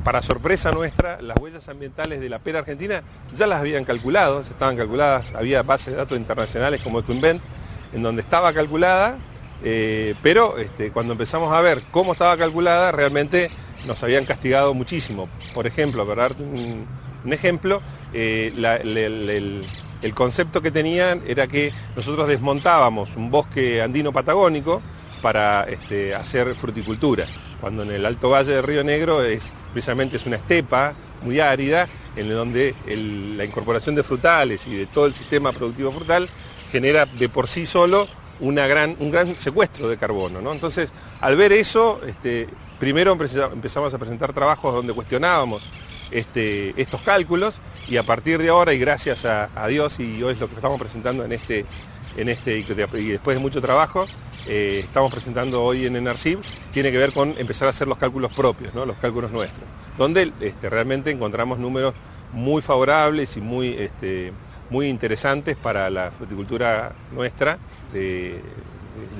para sorpresa nuestra, las huellas ambientales de la pera argentina ya las habían calculado, estaban calculadas, había bases de datos internacionales como EcoInvent, en donde estaba calculada, eh, pero este, cuando empezamos a ver cómo estaba calculada, realmente nos habían castigado muchísimo. Por ejemplo, para darte un, ejemplo, eh, el- el concepto que tenían era que nosotros desmontábamos un bosque andino patagónico para este, hacer fruticultura, cuando en el Alto Valle del Río Negro es precisamente es una estepa muy árida, en donde la incorporación de frutales y de todo el sistema productivo frutal genera de por sí solo una gran, un gran secuestro de carbono. ¿no? Entonces, al ver eso, este, primero empeza- empezamos a presentar trabajos donde cuestionábamos este, estos cálculos y a partir de ahora, y gracias a, Dios, y hoy es lo que estamos presentando en este, en este y después de mucho trabajo, eh, estamos presentando hoy en Enarcib, tiene que ver con empezar a hacer los cálculos propios, ¿no? los cálculos nuestros, donde este, realmente encontramos números muy favorables y muy, este, muy interesantes para la fruticultura nuestra de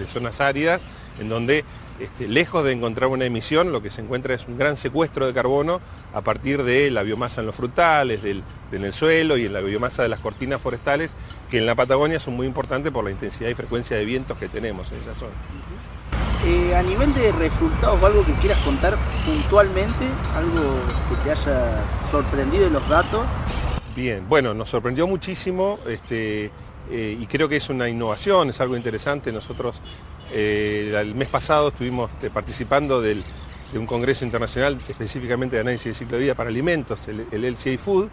zonas áridas, en donde este, lejos de encontrar una emisión, lo que se encuentra es un gran secuestro de carbono a partir de la biomasa en los frutales, del, en el suelo y en la biomasa de las cortinas forestales, que en la Patagonia son muy importantes por la intensidad y frecuencia de vientos que tenemos en esa zona. Eh, a nivel de resultados o algo que quieras contar puntualmente, algo que te haya sorprendido de los datos. Bien, bueno, nos sorprendió muchísimo este, eh, y creo que es una innovación, es algo interesante. Nosotros eh, el mes pasado estuvimos este, participando del- de un congreso internacional específicamente de análisis de ciclo de vida para alimentos, el, el LCA Food,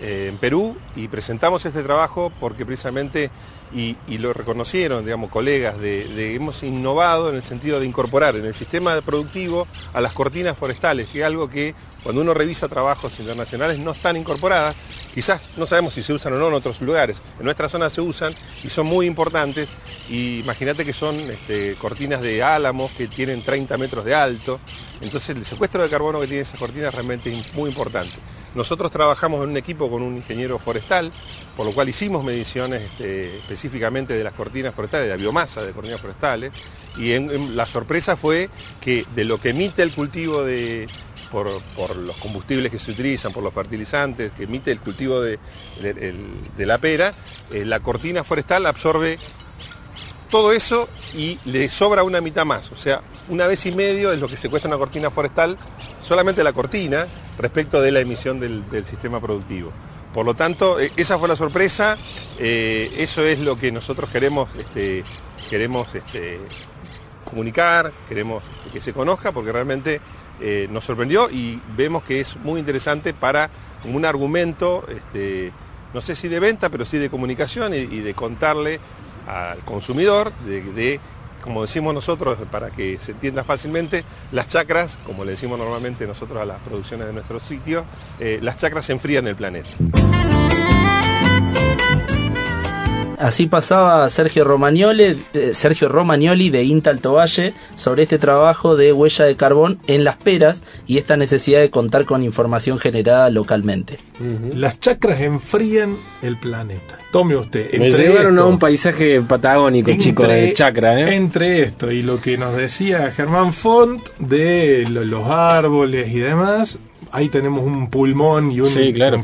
eh, en Perú, y presentamos este trabajo porque precisamente, y, lo reconocieron, digamos, colegas, hemos innovado en el sentido de incorporar en el sistema productivo a las cortinas forestales, que es algo que cuando uno revisa trabajos internacionales no están incorporadas, quizás no sabemos si se usan o no en otros lugares, en nuestra zona se usan y son muy importantes, imagínate que son este, cortinas de álamos que tienen 30 metros de alto, entonces el secuestro de carbono que tiene esas cortinas realmente es muy importante. Nosotros trabajamos en un equipo con un ingeniero forestal, por lo cual hicimos mediciones este, específicamente de las cortinas forestales, de la biomasa de cortinas forestales, y la sorpresa fue que de lo que emite el cultivo de, por, los combustibles que se utilizan, por los fertilizantes, que emite el cultivo de la pera, eh, la cortina forestal absorbe todo eso y le sobra una mitad más. O sea, una vez y medio es lo que se cuesta una cortina forestal, solamente la cortina, respecto de la emisión del, sistema productivo. Por lo tanto, eh, esa fue la sorpresa, eh, eso es lo que nosotros queremos, este, queremos este, comunicar, queremos que se conozca, porque realmente eh, nos sorprendió y vemos que es muy interesante para un argumento, este, no sé si de venta, pero sí de comunicación y de contarle al consumidor de, como decimos nosotros, para que se entienda fácilmente, las chacras, como le decimos normalmente nosotros a las producciones de nuestro sitio, eh, las chacras enfrían el planeta. Así pasaba Sergio Romagnoli, eh, Sergio Romagnoli de INTA Alto Valle sobre este trabajo de huella de carbón en las peras y esta necesidad de contar con información generada localmente. Las chacras enfrían el planeta. Tome usted. Me entre llevaron a un paisaje patagónico, chico, de chacra, ¿eh? Entre esto y lo que nos decía Germán Font de lo- los árboles y demás, ahí tenemos un pulmón y un Sí, claro.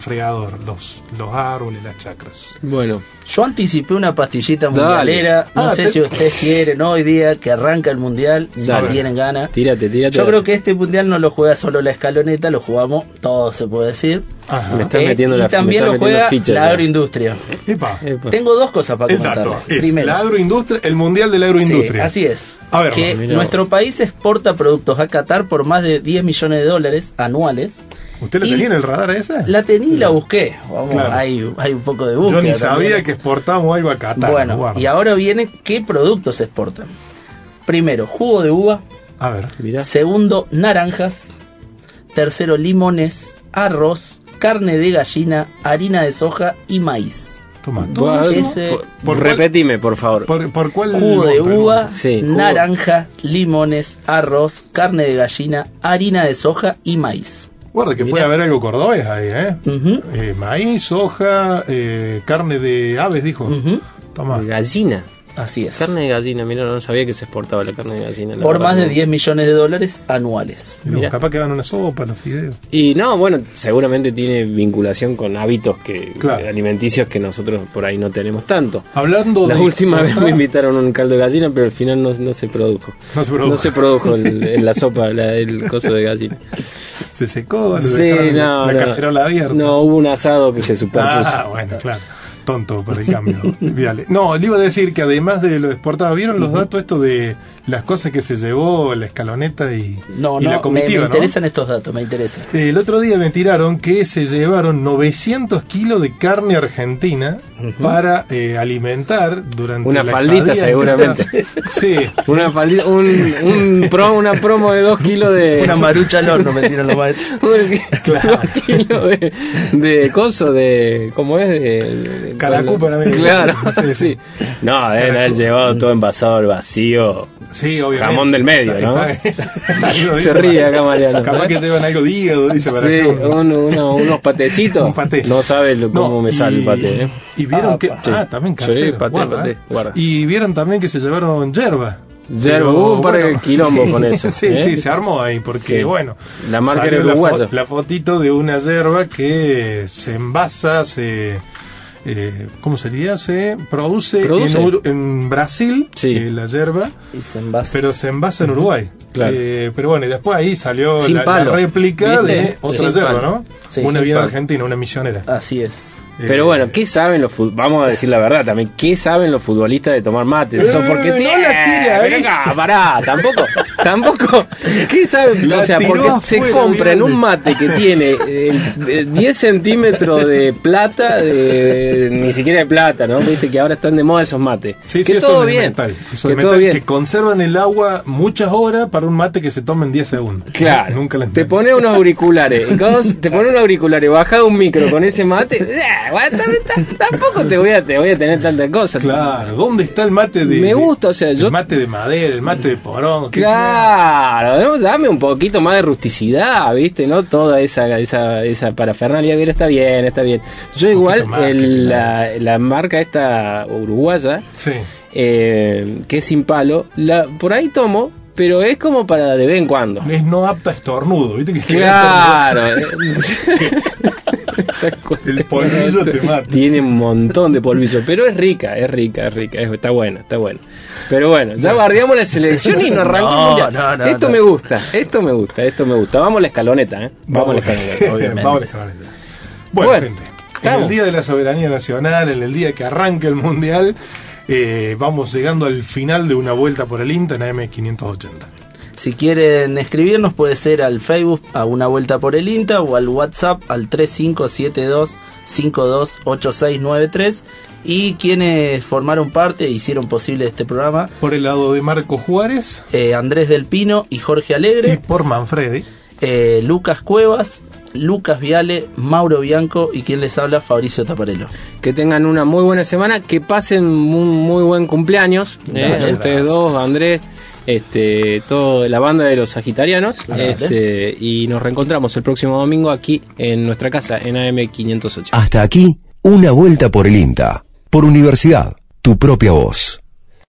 Los, los árboles, las chacras. Bueno. Yo anticipé una pastillita Dale. mundialera. No Ah, sé te- si ustedes quieren hoy día que arranca el mundial, si Dale. tienen ganas. Tírate, tírate. Yo creo que este mundial no lo juega solo la escaloneta, lo jugamos todo, se puede decir. Me estás metiendo y la- me también estás lo juega ficha la agroindustria. Epa. Tengo dos cosas para es Primero, la agroindustria, el mundial de la agroindustria. Sí, así es. A ver, que mira nuestro país exporta productos a Qatar por más de 10 millones de dólares anuales. ¿Usted la Y tenía en el radar esa? La tenía y la busqué. Vamos, Claro. hay, hay un poco de Yo búsqueda. ni sabía también. que exportamos algo a Qatar. Bueno, guarda. y ahora viene qué productos se exportan. Primero, jugo de uva. A ver. Segundo, naranjas. Tercero, limones, arroz, carne de gallina, harina de soja y maíz. Toma, todo. Ese- por- ¿Por cuál- repetime, por favor. ¿Por, por cuál? Jugo de uva, Sí, jugo. naranja, limones, arroz, carne de gallina, harina de soja y maíz. Guarda que Mirá. puede haber algo cordobés ahí, ¿eh? Eh, maíz, soja, eh, carne de aves, dijo. Toma. Gallina. Así es. Carne de gallina, mira, no sabía que se exportaba la carne de gallina. Por más de no. 10 millones de dólares anuales. Mirá. Capaz que van una sopa, los fideos. Y no, bueno, seguramente tiene vinculación con hábitos que Claro. alimenticios que nosotros por ahí no tenemos tanto. Hablando La de última vez me invitaron a un caldo de gallina, pero al final no, no se produjo. No se produjo. No se produjo el- en la sopa la- el coso de gallina. Se secó, lo Sí, dejaron no, la no. cacerola abierta. No, hubo un asado que se superpuso. Ah, bueno, claro. Tonto por el cambio. No, le iba a decir que además de lo exportado, ¿vieron los datos esto de las cosas que se llevó la escaloneta y, No, y no, la me, comitiva, me interesan estos datos, me interesan. El otro día me tiraron que se llevaron 900 kilos de carne argentina para eh, alimentar durante Una la faldita, seguramente. Sí. Una, faldita- un, un pro- una promo de dos kilos de. Una marucha al horno me tiran los maestros. Dos kilos de, de coso, de. ¿Cómo es? De, de- Calacú para mí. Claro, sí. No, deben haber llevado todo envasado al vacío. Sí, obviamente. Jamón del medio, ¿no? Se ríe para- acá, Mariano. Capaz que llevan algo de hígado, dice para Sí, un- un- uno- unos patecitos. Un paté. No sabes lo- cómo No, me sale el paté. ¿eh? Y vieron que. Sí. Ah, también Sí, casero. paté, guarda, paté, eh. guarda. Y vieron también que se llevaron yerba. Yerba, hubo un par de quilombos con eso, Sí, ¿eh? sí, se armó ahí, porque Sí. bueno. La marca era la, fo- la fotito de una yerba que se envasa, se. Eh, ¿Cómo sería? Se produce, Produce. En, Ur- en Brasil, eh, la yerba, Y se envasa. pero se envasa en Uruguay. Claro. Eh, pero bueno, y después ahí salió Sin la, réplica ¿Viste? de otra Sin yerba, palo. ¿no? Sí, una bien palo. argentina, una misionera. Así es. Pero bueno, ¿qué saben los fut- Vamos a decir la verdad también. ¿Qué saben los futbolistas de tomar mate? Eso Eh, porque no la acá, pará, tampoco, tampoco. ¿Qué saben? La o sea, porque se afuera, compran un mate que tiene eh, eh, 10 centímetros de plata, de, ni siquiera de plata, ¿no? Viste que ahora están de moda esos mates. Sí, que sí, eso todo es de bien. metal. Eso que todo bien. que conservan el agua muchas horas para un mate que se toma en 10 segundos. Claro. Nunca la Te pone unos auriculares. te pone unos auriculares, baja un micro con ese mate. eh, Tampoco te voy a, te voy a tener tanta cosa. Claro, ¿dónde está el mate de. Me gusta, o sea, yo- El mate de madera, el mate de porón. ¿qué Claro, dame un poquito más de rusticidad, ¿viste? No toda esa esa, esa parafernalia. Bien, está bien, está bien. Yo igual, el- la, la marca esta uruguaya, Sí. eh, que es sin palo, la, por ahí tomo, pero es como para de vez en cuando. Es no apta a estornudo, ¿viste? Que Claro. El polvillo te mata. Tiene un montón de polvillo, pero es rica, es rica, es rica, es- está buena, está buena. Pero bueno, ya guardiamos la selección y nos arrancó el No, no, esto no. me gusta, esto me gusta, esto me gusta. Vamos a la escaloneta, ¿eh? Vamos, a la escaloneta, obviamente. Vamos a la escaloneta. Bueno, Bueno, gente. En el Día de la Soberanía Nacional, en el día que arranca el Mundial, eh, vamos llegando al final de una vuelta por el INTA en AM580. Si quieren escribirnos puede ser al Facebook a una vuelta por el INTA o al WhatsApp al 3572 528693 y quienes formaron parte e hicieron posible este programa Por el lado de Marco Juárez eh, Andrés del Pino y Jorge y Alegre, por Manfredi. eh, Lucas Cuevas, Lucas Viale, Mauro Bianco y quien les habla Fabricio Taparelo. Que tengan una muy buena semana, que pasen un muy buen cumpleaños. ¿eh? Ustedes dos, Andrés, este, toda la banda de los Sagitarianos. Este, y nos reencontramos el próximo domingo aquí en nuestra casa, en AM508. Hasta aquí, una vuelta por el INTA. Por universidad, tu propia voz.